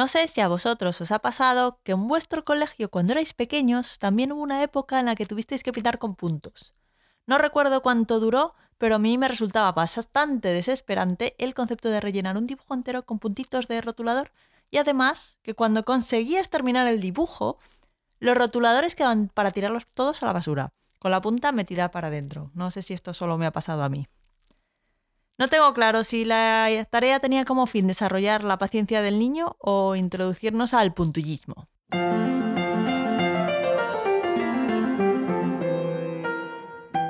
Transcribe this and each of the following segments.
No sé si a vosotros os ha pasado que en vuestro colegio cuando erais pequeños también hubo una época en la que tuvisteis que pintar con puntos. No recuerdo cuánto duró, pero a mí me resultaba bastante desesperante el concepto de rellenar un dibujo entero con puntitos de rotulador y además que cuando conseguías terminar el dibujo, los rotuladores quedaban para tirarlos todos a la basura, con la punta metida para adentro. No sé si esto solo me ha pasado a mí. No tengo claro si la tarea tenía como fin desarrollar la paciencia del niño o introducirnos al puntillismo.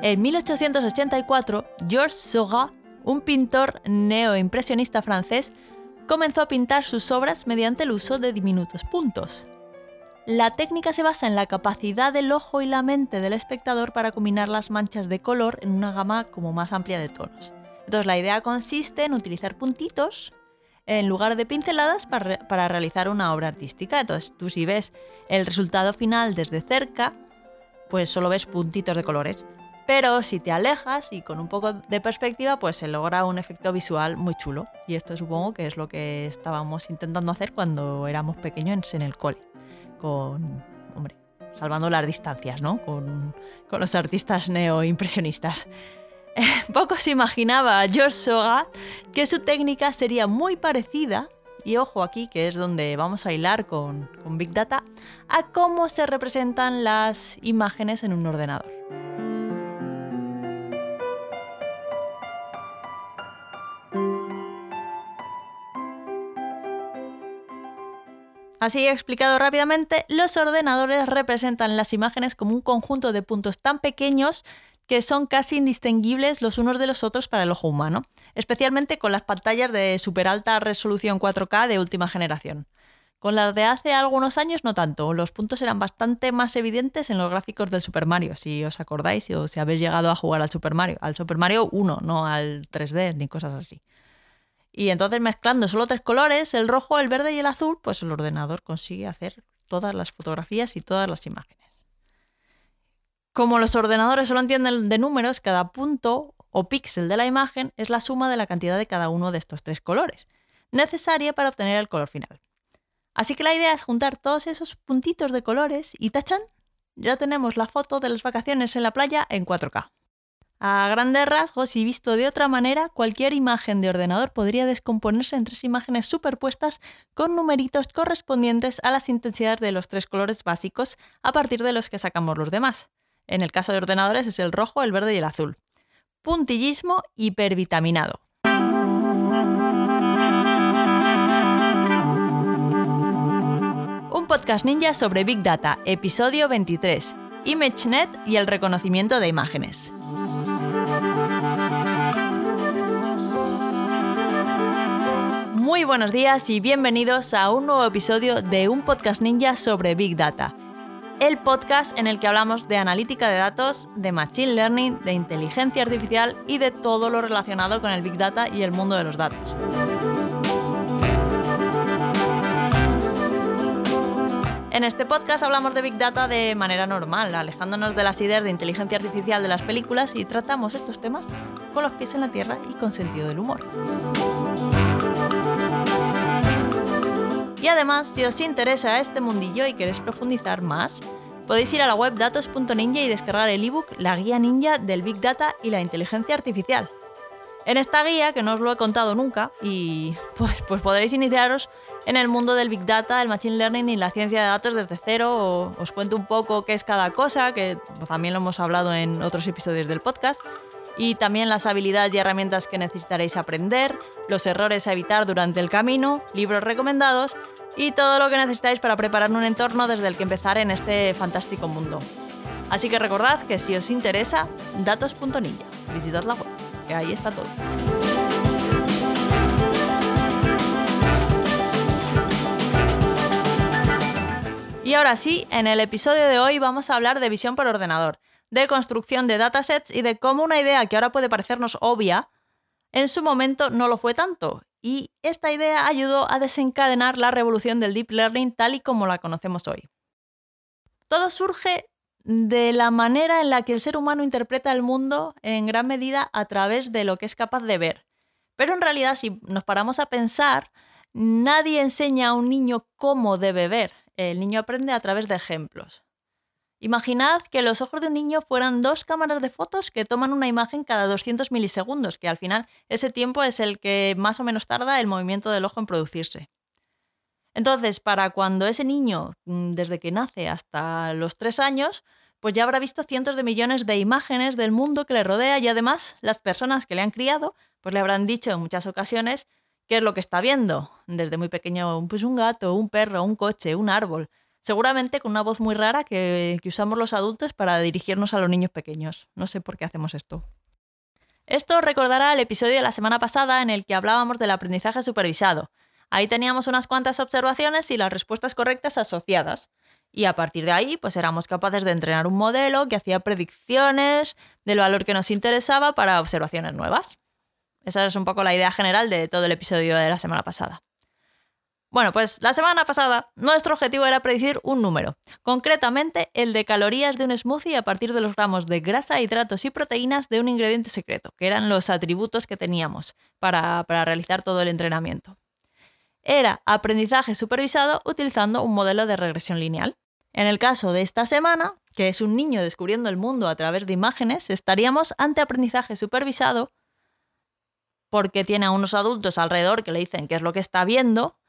En 1884, Georges Seurat, un pintor neoimpresionista francés, comenzó a pintar sus obras mediante el uso de diminutos puntos. La técnica se basa en la capacidad del ojo y la mente del espectador para combinar las manchas de color en una gama como más amplia de tonos. Entonces la idea consiste en utilizar puntitos en lugar de pinceladas para, realizar una obra artística. Entonces tú si ves el resultado final desde cerca, pues solo ves puntitos de colores. Pero si te alejas y con un poco de perspectiva, pues se logra un efecto visual muy chulo. Y esto supongo que es lo que estábamos intentando hacer cuando éramos pequeños en el cole. Con, hombre, salvando las distancias, ¿no? Con, con los artistas neoimpresionistas. Poco se imaginaba George Soga que su técnica sería muy parecida, y ojo aquí que es donde vamos a hilar con, con Big Data, a cómo se representan las imágenes en un ordenador. Así explicado rápidamente, los ordenadores representan las imágenes como un conjunto de puntos tan pequeños que son casi indistinguibles los unos de los otros para el ojo humano, especialmente con las pantallas de super alta resolución 4K de última generación. Con las de hace algunos años no tanto, los puntos eran bastante más evidentes en los gráficos del Super Mario, si os acordáis o si habéis llegado a jugar al Super Mario, al Super Mario 1, no al 3D ni cosas así. Y entonces mezclando solo tres colores, el rojo, el verde y el azul, pues el ordenador consigue hacer todas las fotografías y todas las imágenes. Como los ordenadores solo entienden de números, cada punto o píxel de la imagen es la suma de la cantidad de cada uno de estos tres colores, necesaria para obtener el color final. Así que la idea es juntar todos esos puntitos de colores y tachan, ya tenemos la foto de las vacaciones en la playa en 4K. A grandes rasgos y visto de otra manera, cualquier imagen de ordenador podría descomponerse en tres imágenes superpuestas con numeritos correspondientes a las intensidades de los tres colores básicos a partir de los que sacamos los demás. En el caso de ordenadores es el rojo, el verde y el azul. Puntillismo hipervitaminado. Un podcast ninja sobre Big Data, episodio 23, ImageNet y el reconocimiento de imágenes. Muy buenos días y bienvenidos a un nuevo episodio de un podcast ninja sobre Big Data el podcast en el que hablamos de analítica de datos, de machine learning, de inteligencia artificial y de todo lo relacionado con el big data y el mundo de los datos. En este podcast hablamos de Big Data de manera normal, alejándonos de las ideas de inteligencia artificial de las películas y tratamos estos temas con los pies en la tierra y con sentido del humor. Y además, si os interesa este mundillo y queréis profundizar más, podéis ir a la web datos.ninja y descargar el ebook La guía ninja del Big Data y la inteligencia artificial. En esta guía, que no os lo he contado nunca, y pues, pues podréis iniciaros en el mundo del Big Data, el Machine Learning y la ciencia de datos desde cero. O os cuento un poco qué es cada cosa, que también lo hemos hablado en otros episodios del podcast y también las habilidades y herramientas que necesitaréis aprender, los errores a evitar durante el camino, libros recomendados y todo lo que necesitáis para preparar un entorno desde el que empezar en este fantástico mundo. Así que recordad que si os interesa, datos.ninja, visitad la web, que ahí está todo. Y ahora sí, en el episodio de hoy vamos a hablar de visión por ordenador de construcción de datasets y de cómo una idea que ahora puede parecernos obvia, en su momento no lo fue tanto. Y esta idea ayudó a desencadenar la revolución del deep learning tal y como la conocemos hoy. Todo surge de la manera en la que el ser humano interpreta el mundo en gran medida a través de lo que es capaz de ver. Pero en realidad, si nos paramos a pensar, nadie enseña a un niño cómo debe ver. El niño aprende a través de ejemplos. Imaginad que los ojos de un niño fueran dos cámaras de fotos que toman una imagen cada 200 milisegundos, que al final ese tiempo es el que más o menos tarda el movimiento del ojo en producirse. Entonces, para cuando ese niño, mm, desde que nace hasta los tres años, pues ya habrá visto cientos de millones de imágenes del mundo que le rodea y además las personas que le han criado, pues le habrán dicho en muchas ocasiones qué es lo que está viendo. Desde muy pequeño, pues un gato, un perro, un coche, un árbol seguramente con una voz muy rara que, usamos los adultos para dirigirnos a los niños pequeños. No sé por qué hacemos esto. Esto recordará el episodio de la semana pasada en el que hablábamos del aprendizaje supervisado. Ahí teníamos unas cuantas observaciones y las respuestas correctas asociadas. Y a partir de ahí, pues éramos capaces de entrenar un modelo que hacía predicciones del valor que nos interesaba para observaciones nuevas. Esa es un poco la idea general de todo el episodio de la semana pasada. Bueno, pues la semana pasada nuestro objetivo era predecir un número, concretamente el de calorías de un smoothie a partir de los gramos de grasa, hidratos y proteínas de un ingrediente secreto, que eran los atributos que teníamos para, para realizar todo el entrenamiento. Era aprendizaje supervisado utilizando un modelo de regresión lineal. En el caso de esta semana, que es un niño descubriendo el mundo a través de imágenes, estaríamos ante aprendizaje supervisado porque tiene a unos adultos alrededor que le dicen qué es lo que está viendo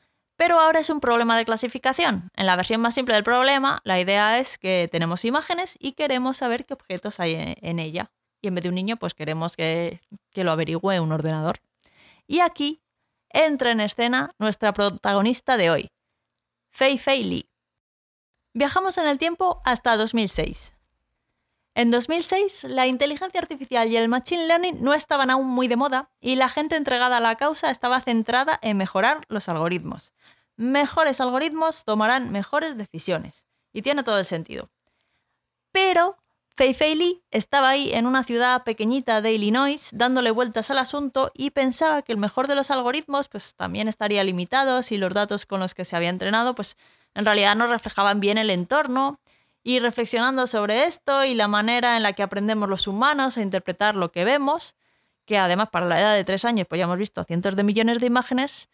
pero ahora es un problema de clasificación. En la versión más simple del problema, la idea es que tenemos imágenes y queremos saber qué objetos hay en ella. Y en vez de un niño, pues queremos que, lo averigüe un ordenador. Y aquí entra en escena nuestra protagonista de hoy, Fei Fei Li. Viajamos en el tiempo hasta 2006. En 2006, la inteligencia artificial y el machine learning no estaban aún muy de moda y la gente entregada a la causa estaba centrada en mejorar los algoritmos. Mejores algoritmos tomarán mejores decisiones. Y tiene todo el sentido. Pero Fei Fei Li estaba ahí en una ciudad pequeñita de Illinois dándole vueltas al asunto y pensaba que el mejor de los algoritmos pues también estaría limitado si los datos con los que se había entrenado pues en realidad no reflejaban bien el entorno y reflexionando sobre esto y la manera en la que aprendemos los humanos a interpretar lo que vemos, que además para la edad de tres años pues ya hemos visto cientos de millones de imágenes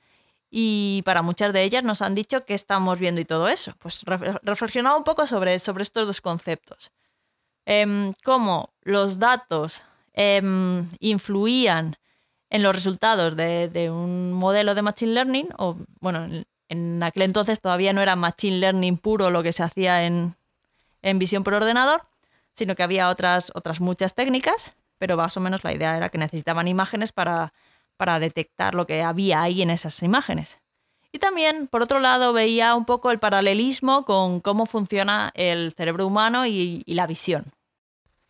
y para muchas de ellas nos han dicho que estamos viendo y todo eso. Pues reflexionaba un poco sobre, sobre estos dos conceptos. Em, cómo los datos em, influían en los resultados de, un modelo de Machine Learning, o bueno, en, en aquel entonces todavía no era Machine Learning puro lo que se hacía en, en visión por ordenador, sino que había otras, otras muchas técnicas, pero más o menos la idea era que necesitaban imágenes para, para detectar lo que había ahí en esas imágenes. Y también, por otro lado, veía un poco el paralelismo con cómo funciona el cerebro humano y, y la visión.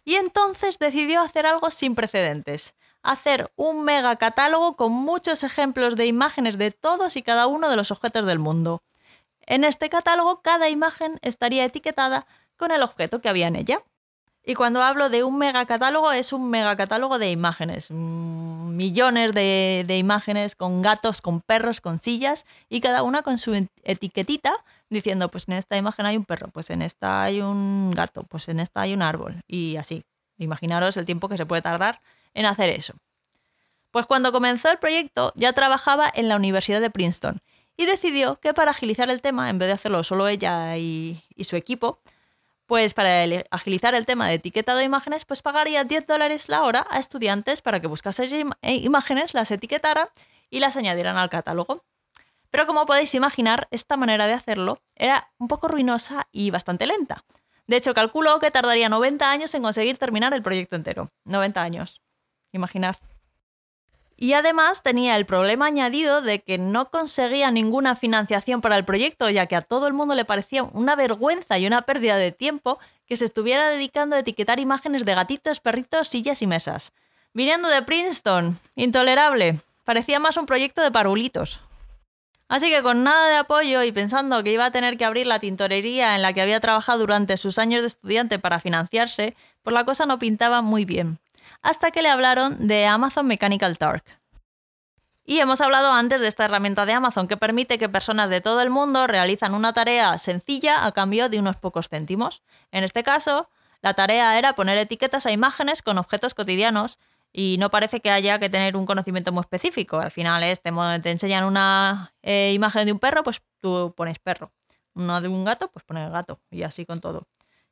Y entonces decidió hacer algo sin precedentes, hacer un mega catálogo con muchos ejemplos de imágenes de todos y cada uno de los objetos del mundo. En este catálogo cada imagen estaría etiquetada con el objeto que había en ella. Y cuando hablo de un megacatálogo, es un megacatálogo de imágenes. Mm, millones de, imágenes con gatos, con perros, con sillas, y cada una con su etiquetita diciendo, pues en esta imagen hay un perro, pues en esta hay un gato, pues en esta hay un árbol, y así. Imaginaros el tiempo que se puede tardar en hacer eso. Pues cuando comenzó el proyecto ya trabajaba en la Universidad de Princeton y decidió que para agilizar el tema, en vez de hacerlo solo ella y su equipo, pues para agilizar el tema de etiquetado de imágenes, pues pagaría 10 dólares la hora a estudiantes para que buscasen eh, imágenes, las etiquetaran y las añadieran al catálogo. Pero como podéis imaginar, esta manera de hacerlo era un poco ruinosa y bastante lenta. De hecho, calculó que tardaría 90 años en conseguir terminar el proyecto entero. 90 años. Imaginad. Y además tenía el problema añadido de que no conseguía ninguna financiación para el proyecto, ya que a todo el mundo le parecía una vergüenza y una pérdida de tiempo que se estuviera dedicando a etiquetar imágenes de gatitos, perritos, sillas y mesas. Viniendo de Princeton, intolerable. Parecía más un proyecto de parulitos. Así que con nada de apoyo y pensando que iba a tener que abrir la tintorería en la que había trabajado durante sus años de estudiante para financiarse, pues la cosa no pintaba muy bien hasta que le hablaron de Amazon Mechanical Turk. Y hemos hablado antes de esta herramienta de Amazon que permite que personas de todo el mundo realizan una tarea sencilla a cambio de unos pocos céntimos. En este caso, la tarea era poner etiquetas a imágenes con objetos cotidianos Y no parece que haya que tener un conocimiento muy específico. Al final es, te, te enseñan una eh, imagen de un perro, pues tú pones perro. Una de un gato, pues pones gato. Y así con todo.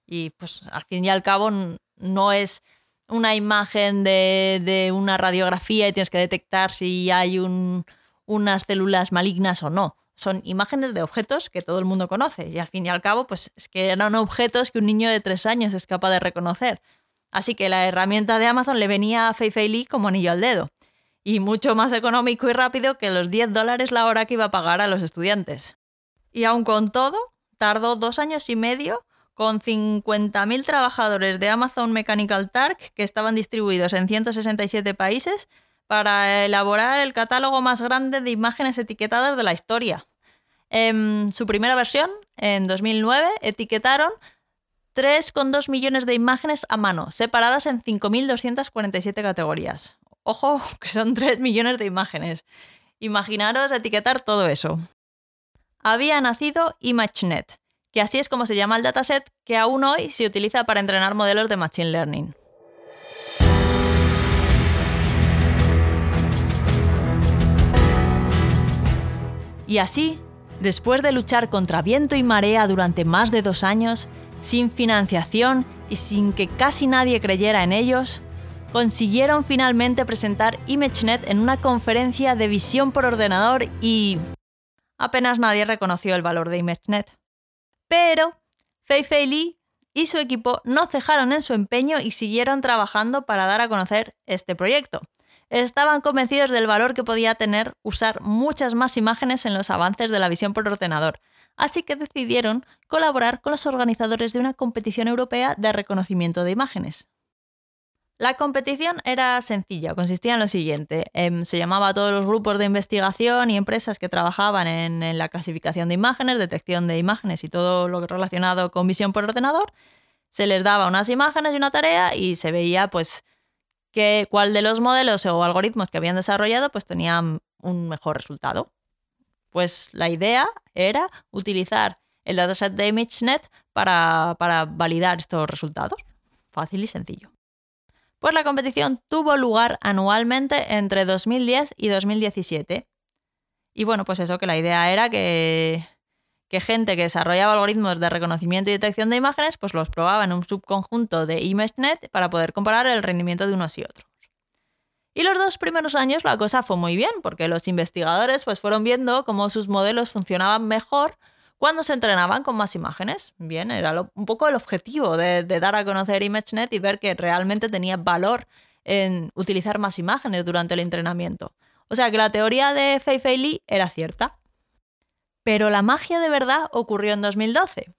Y pues al fin y al cabo no es una imagen de, una radiografía y tienes que detectar si hay unas células malignas o no. Son imágenes de objetos que todo el mundo conoce y al fin y al cabo, pues es que eran objetos que un niño de tres años es capaz de reconocer. Así que la herramienta de Amazon le venía a Fei Fei Li como anillo al dedo. Y mucho más económico y rápido que los 10 dólares la hora que iba a pagar a los estudiantes. Y aun con todo, tardó dos años y medio con 50.000 trabajadores de Amazon Mechanical Turk que estaban distribuidos en 167 países para elaborar el catálogo más grande de imágenes etiquetadas de la historia. En su primera versión, en 2009, etiquetaron 3,2 millones de imágenes a mano, separadas en 5.247 categorías. Ojo, que son 3 millones de imágenes. Imaginaros etiquetar todo eso. Había nacido ImageNet, que así es como se llama el dataset que aún hoy se utiliza para entrenar modelos de Machine Learning. Y así, después de luchar contra viento y marea durante más de dos años, sin financiación y sin que casi nadie creyera en ellos, consiguieron finalmente presentar ImageNet en una conferencia de visión por ordenador y apenas nadie reconoció el valor de ImageNet. Pero Fei Fei Li y su equipo no cejaron en su empeño y siguieron trabajando para dar a conocer este proyecto. Estaban convencidos del valor que podía tener usar muchas más imágenes en los avances de la visión por ordenador, así que decidieron colaborar con los organizadores de una competición europea de reconocimiento de imágenes. La competición era sencilla, consistía en lo siguiente. Em, se llamaba a todos los grupos de investigación y empresas que trabajaban en, la clasificación de imágenes, detección de imágenes y todo lo relacionado con visión por ordenador. Se les daba unas imágenes y una tarea y se veía pues que, cuál de los modelos o algoritmos que habían desarrollado pues tenían un mejor resultado. Pues la idea era utilizar el dataset de ImageNet para, para validar estos resultados. Fácil y sencillo. Pues la competición tuvo lugar anualmente entre 2010 y 2017. Y bueno, pues eso, que la idea era que, que gente que desarrollaba algoritmos de reconocimiento y detección de imágenes, pues los probaba en un subconjunto de ImageNet para poder comparar el rendimiento de unos y otros. Y los dos primeros años la cosa fue muy bien, porque los investigadores pues fueron viendo cómo sus modelos funcionaban mejor cuando se entrenaban con más imágenes. Bien, era un poco el objetivo de, dar a conocer ImageNet y ver que realmente tenía valor en utilizar más imágenes durante el entrenamiento. O sea que la teoría de Fei Fei Li era cierta. Pero la magia de verdad ocurrió en 2012.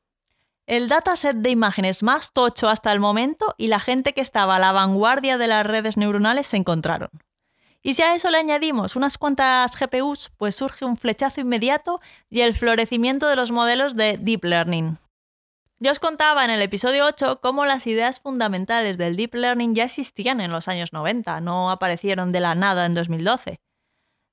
El dataset de imágenes más tocho hasta el momento y la gente que estaba a la vanguardia de las redes neuronales se encontraron. Y si a eso le añadimos unas cuantas GPUs, pues surge un flechazo inmediato y el florecimiento de los modelos de Deep Learning. Yo os contaba en el episodio 8 cómo las ideas fundamentales del Deep Learning ya existían en los años 90, no aparecieron de la nada en 2012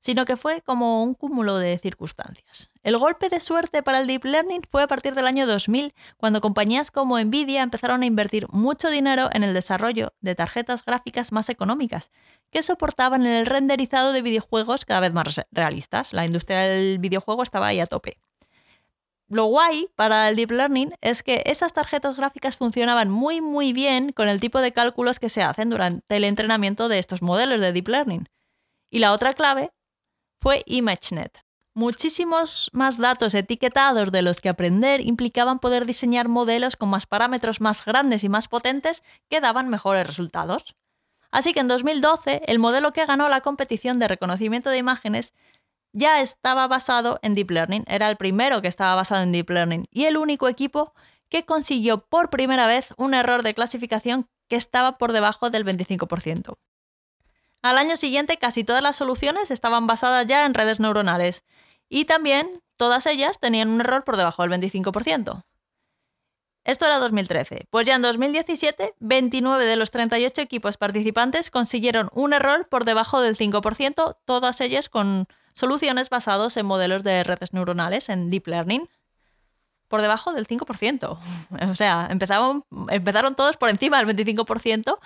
sino que fue como un cúmulo de circunstancias. El golpe de suerte para el Deep Learning fue a partir del año 2000, cuando compañías como Nvidia empezaron a invertir mucho dinero en el desarrollo de tarjetas gráficas más económicas, que soportaban el renderizado de videojuegos cada vez más realistas. La industria del videojuego estaba ahí a tope. Lo guay para el Deep Learning es que esas tarjetas gráficas funcionaban muy muy bien con el tipo de cálculos que se hacen durante el entrenamiento de estos modelos de Deep Learning. Y la otra clave fue ImageNet. Muchísimos más datos etiquetados de los que aprender implicaban poder diseñar modelos con más parámetros más grandes y más potentes que daban mejores resultados. Así que en 2012 el modelo que ganó la competición de reconocimiento de imágenes ya estaba basado en Deep Learning, era el primero que estaba basado en Deep Learning y el único equipo que consiguió por primera vez un error de clasificación que estaba por debajo del 25%. Al año siguiente casi todas las soluciones estaban basadas ya en redes neuronales y también todas ellas tenían un error por debajo del 25%. Esto era 2013. Pues ya en 2017, 29 de los 38 equipos participantes consiguieron un error por debajo del 5%, todas ellas con soluciones basadas en modelos de redes neuronales, en Deep Learning. Por debajo del 5%. O sea, empezaron, empezaron todos por encima del 25%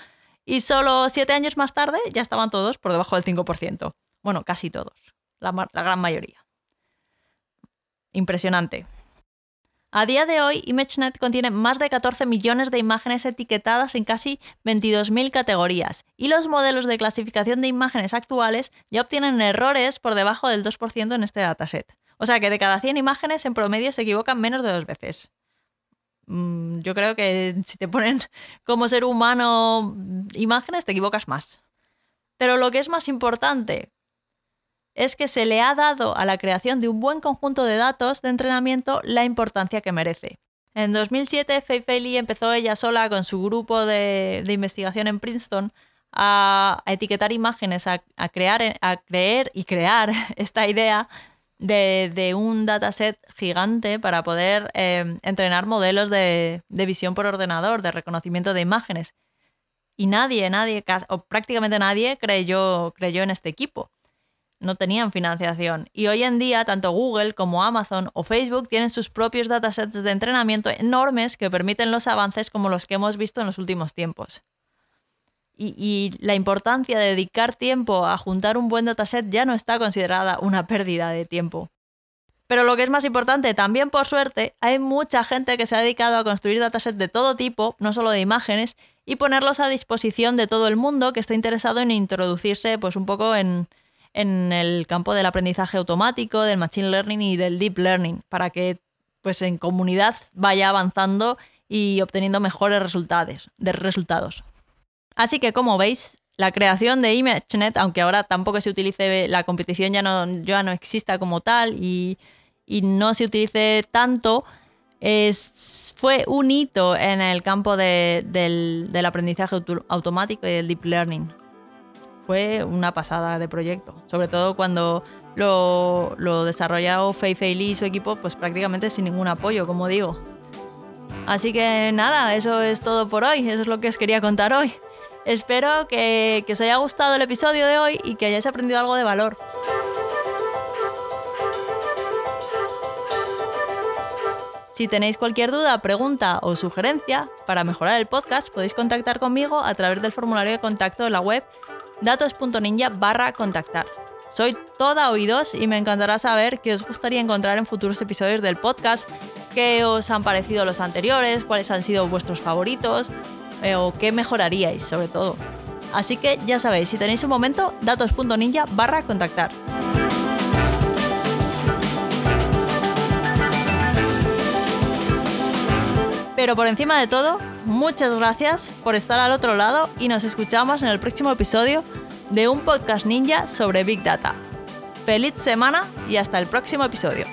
y solo siete años más tarde ya estaban todos por debajo del 5%. Bueno, casi todos, la, la gran mayoría. Impresionante. A día de hoy, ImageNet contiene más de 14 millones de imágenes etiquetadas en casi 22.000 categorías, y los modelos de clasificación de imágenes actuales ya obtienen errores por debajo del 2% en este dataset. O sea que de cada 100 imágenes en promedio se equivocan menos de dos veces. Mm, yo creo que si te ponen como ser humano imágenes, te equivocas más. Pero lo que es más importante es que se le ha dado a la creación de un buen conjunto de datos de entrenamiento la importancia que merece. En 2007, Faye Failey empezó ella sola con su grupo de, investigación en Princeton a, etiquetar imágenes, a, crear, a creer y crear esta idea de, un dataset gigante para poder eh, entrenar modelos de, de, visión por ordenador, de reconocimiento de imágenes. Y nadie, nadie, o prácticamente nadie creyó, creyó en este equipo no tenían financiación. Y hoy en día, tanto Google como Amazon o Facebook tienen sus propios datasets de entrenamiento enormes que permiten los avances como los que hemos visto en los últimos tiempos. Y, la importancia de dedicar tiempo a juntar un buen dataset ya no está considerada una pérdida de tiempo. Pero lo que es más importante, también por suerte, hay mucha gente que se ha dedicado a construir datasets de todo tipo, no solo de imágenes, y ponerlos a disposición de todo el mundo que esté interesado en introducirse pues un poco en, en el campo del aprendizaje automático, del machine learning y del deep learning, para que pues en comunidad vaya avanzando y obteniendo mejores resultados, de resultados. Así que como veis, la creación de ImageNet, aunque ahora tampoco se utilice, la competición ya no, ya no exista como tal y, no se utilice tanto, fue un hito en el campo del, del aprendizaje automático y del deep learning fue una pasada de proyecto. Sobre todo cuando lo, lo desarrolló Fei Fei Li y su equipo, pues prácticamente sin ningún apoyo, como digo. Así que nada, eso es todo por hoy, eso es lo que os quería contar hoy. Espero que, os haya gustado el episodio de hoy y que hayáis aprendido algo de valor. Si tenéis cualquier duda, pregunta o sugerencia para mejorar el podcast, podéis contactar conmigo a través del formulario de contacto de la web datos.ninja barra contactar. Soy toda oídos y me encantará saber qué os gustaría encontrar en futuros episodios del podcast, qué os han parecido los anteriores, cuáles han sido vuestros favoritos eh, o qué mejoraríais sobre todo. Así que ya sabéis, si tenéis un momento, datos.ninja barra contactar. Pero por encima de todo, muchas gracias por estar al otro lado y nos escuchamos en el próximo episodio de un podcast ninja sobre Big Data. Feliz semana y hasta el próximo episodio.